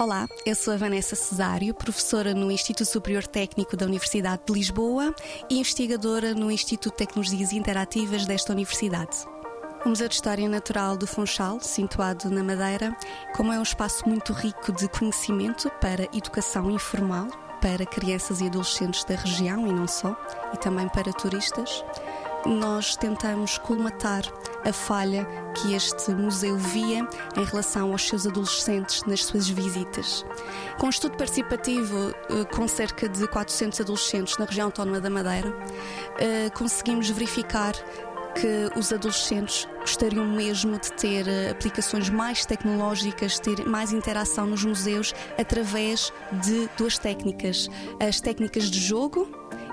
Olá, eu sou a Vanessa Cesário, professora no Instituto Superior Técnico da Universidade de Lisboa e investigadora no Instituto de Tecnologias Interativas desta universidade. O Museu de História Natural do Funchal, situado na Madeira, como é um espaço muito rico de conhecimento para educação informal, para crianças e adolescentes da região e não só, e também para turistas, nós tentamos colmatar a falha que este museu via em relação aos seus adolescentes nas suas visitas. Com um estudo participativo eh, com cerca de 400 adolescentes na região autónoma da Madeira, eh, conseguimos verificar que os adolescentes gostariam mesmo de ter eh, aplicações mais tecnológicas, ter mais interação nos museus através de duas técnicas: as técnicas de jogo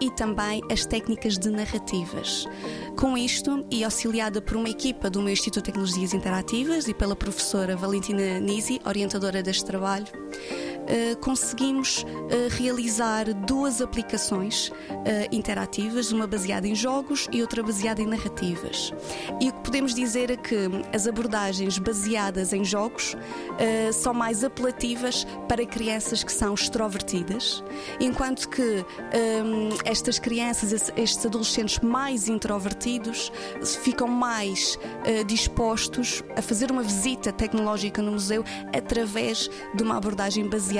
e também as técnicas de narrativas. Com isto, e auxiliada por uma equipa do meu Instituto de Tecnologias Interativas e pela professora Valentina Nisi, orientadora deste trabalho, eh, conseguimos uh, realizar duas aplicações uh, interativas, uma baseada em jogos e outra baseada em narrativas. E o que podemos dizer é que as abordagens baseadas em jogos são mais apelativas para crianças que são extrovertidas, enquanto que estas crianças, estes adolescentes mais introvertidos, ficam mais dispostos a fazer uma visita tecnológica no museu através de uma abordagem baseada